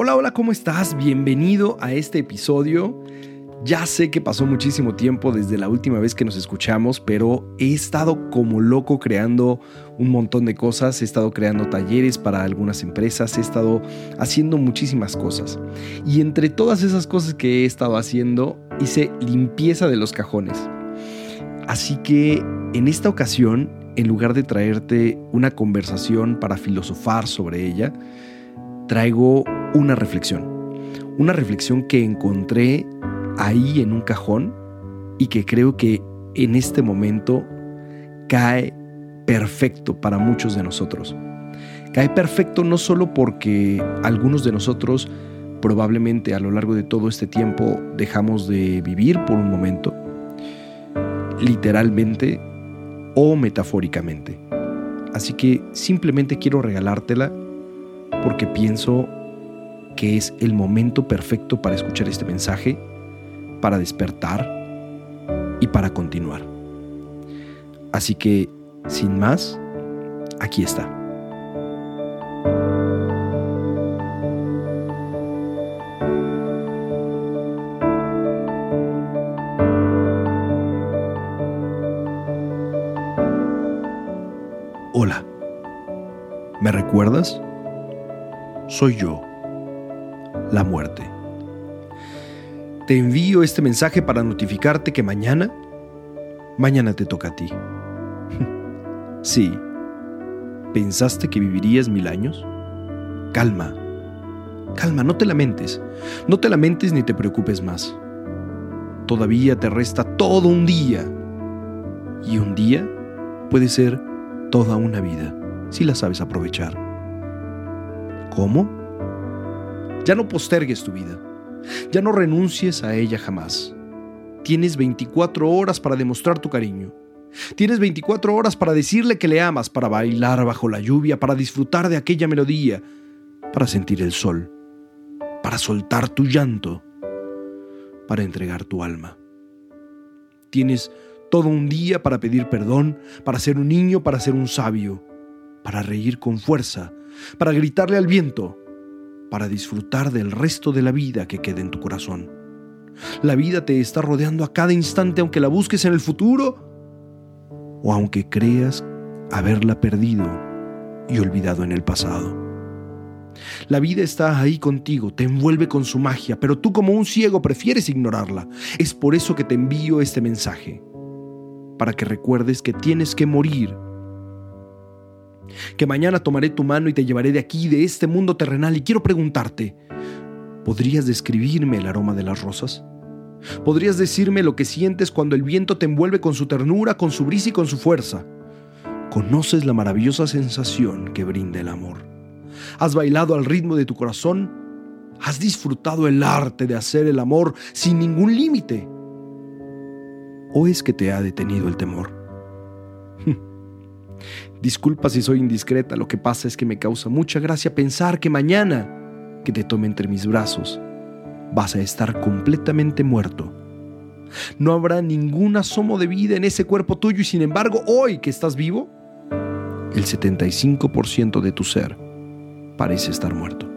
Hola, hola, ¿cómo estás? Bienvenido a este episodio. Ya sé que pasó muchísimo tiempo desde la última vez que nos escuchamos, pero he estado como loco creando un montón de cosas, he estado creando talleres para algunas empresas, he estado haciendo muchísimas cosas. Y entre todas esas cosas que he estado haciendo, hice limpieza de los cajones. Así que en esta ocasión, en lugar de traerte una conversación para filosofar sobre ella, traigo una reflexión. Una reflexión que encontré ahí en un cajón y que creo que en este momento cae perfecto para muchos de nosotros. Cae perfecto no solo porque algunos de nosotros probablemente a lo largo de todo este tiempo dejamos de vivir por un momento, literalmente o metafóricamente. Así que simplemente quiero regalártela porque pienso que es el momento perfecto para escuchar este mensaje, para despertar y para continuar. Así que, sin más, aquí está. Hola, ¿me recuerdas? Soy yo la muerte. Te envío este mensaje para notificarte que mañana, mañana te toca a ti. sí, ¿pensaste que vivirías mil años? Calma, calma, no te lamentes, no te lamentes ni te preocupes más. Todavía te resta todo un día. Y un día puede ser toda una vida, si la sabes aprovechar. ¿Cómo? Ya no postergues tu vida. Ya no renuncies a ella jamás. Tienes 24 horas para demostrar tu cariño. Tienes 24 horas para decirle que le amas, para bailar bajo la lluvia, para disfrutar de aquella melodía, para sentir el sol, para soltar tu llanto, para entregar tu alma. Tienes todo un día para pedir perdón, para ser un niño, para ser un sabio, para reír con fuerza, para gritarle al viento, para disfrutar del resto de la vida que queda en tu corazón. La vida te está rodeando a cada instante aunque la busques en el futuro o aunque creas haberla perdido y olvidado en el pasado. La vida está ahí contigo, te envuelve con su magia, pero tú como un ciego prefieres ignorarla. Es por eso que te envío este mensaje, para que recuerdes que tienes que morir que mañana tomaré tu mano y te llevaré de aquí, de este mundo terrenal, y quiero preguntarte, ¿podrías describirme el aroma de las rosas? ¿Podrías decirme lo que sientes cuando el viento te envuelve con su ternura, con su brisa y con su fuerza? ¿Conoces la maravillosa sensación que brinda el amor? ¿Has bailado al ritmo de tu corazón? ¿Has disfrutado el arte de hacer el amor sin ningún límite? ¿O es que te ha detenido el temor? Disculpa si soy indiscreta, lo que pasa es que me causa mucha gracia pensar que mañana que te tome entre mis brazos vas a estar completamente muerto. No habrá ningún asomo de vida en ese cuerpo tuyo y sin embargo hoy que estás vivo, el 75% de tu ser parece estar muerto.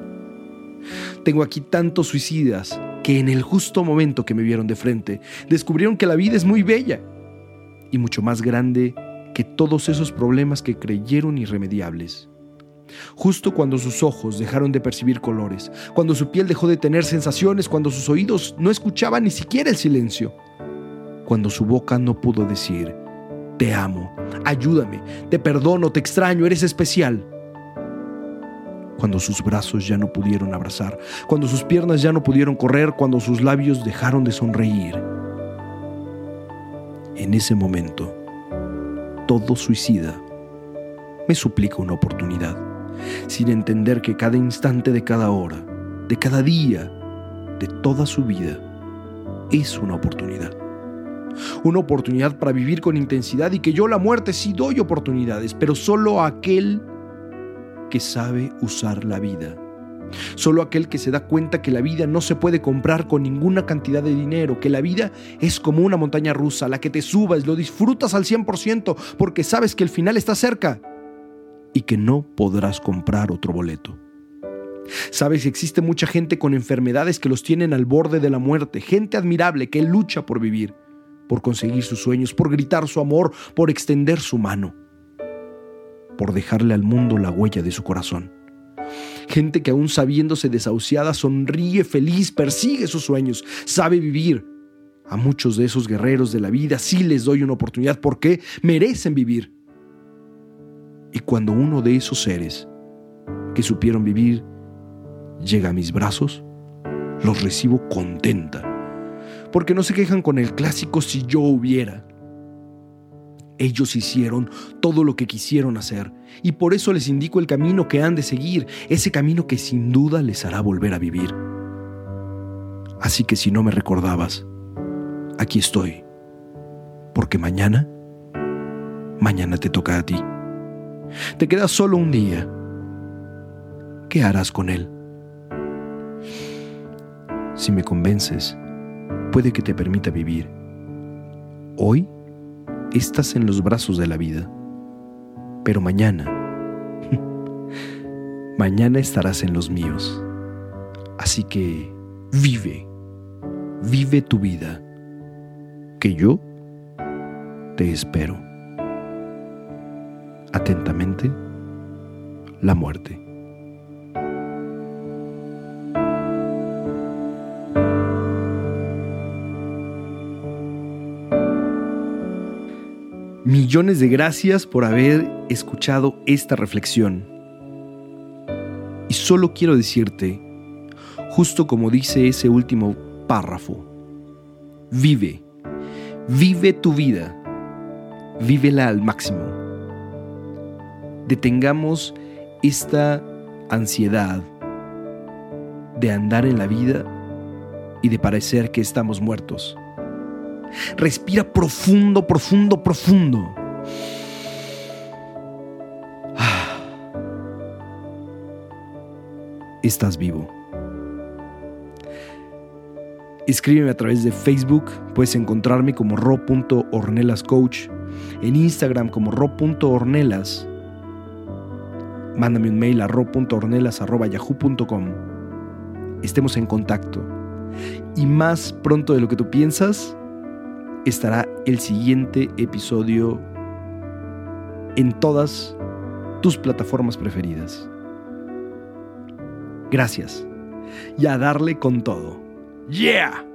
Tengo aquí tantos suicidas que en el justo momento que me vieron de frente descubrieron que la vida es muy bella y mucho más grande que todos esos problemas que creyeron irremediables. Justo cuando sus ojos dejaron de percibir colores, cuando su piel dejó de tener sensaciones, cuando sus oídos no escuchaban ni siquiera el silencio, cuando su boca no pudo decir, te amo, ayúdame, te perdono, te extraño, eres especial. Cuando sus brazos ya no pudieron abrazar, cuando sus piernas ya no pudieron correr, cuando sus labios dejaron de sonreír. En ese momento, todo suicida me suplica una oportunidad, sin entender que cada instante de cada hora, de cada día, de toda su vida, es una oportunidad. Una oportunidad para vivir con intensidad y que yo la muerte sí doy oportunidades, pero solo a aquel que sabe usar la vida Solo aquel que se da cuenta que la vida no se puede comprar con ninguna cantidad de dinero, que la vida es como una montaña rusa, la que te subas, lo disfrutas al 100% porque sabes que el final está cerca y que no podrás comprar otro boleto. Sabes, existe mucha gente con enfermedades que los tienen al borde de la muerte, gente admirable que lucha por vivir, por conseguir sus sueños, por gritar su amor, por extender su mano, por dejarle al mundo la huella de su corazón. Gente que aún sabiéndose desahuciada sonríe feliz, persigue sus sueños, sabe vivir. A muchos de esos guerreros de la vida sí les doy una oportunidad porque merecen vivir. Y cuando uno de esos seres que supieron vivir llega a mis brazos, los recibo contenta, porque no se quejan con el clásico si yo hubiera. Ellos hicieron todo lo que quisieron hacer y por eso les indico el camino que han de seguir, ese camino que sin duda les hará volver a vivir. Así que si no me recordabas, aquí estoy, porque mañana, mañana te toca a ti. Te queda solo un día. ¿Qué harás con él? Si me convences, puede que te permita vivir. Hoy estás en los brazos de la vida, pero mañana, mañana estarás en los míos. Así que vive, vive tu vida, que yo te espero. Atentamente, la muerte. Millones de gracias por haber escuchado esta reflexión. Y solo quiero decirte, justo como dice ese último párrafo, vive, vive tu vida, vívela al máximo. Detengamos esta ansiedad de andar en la vida y de parecer que estamos muertos. Respira profundo, profundo, profundo. Ah. Estás vivo. Escríbeme a través de Facebook, puedes encontrarme como ro.ornelascoach, en Instagram como ro.ornelas. Mándame un mail a ro.ornelas.yahoo.com. Estemos en contacto. Y más pronto de lo que tú piensas, estará el siguiente episodio en todas tus plataformas preferidas. Gracias. Y a darle con todo. ¡Yeah!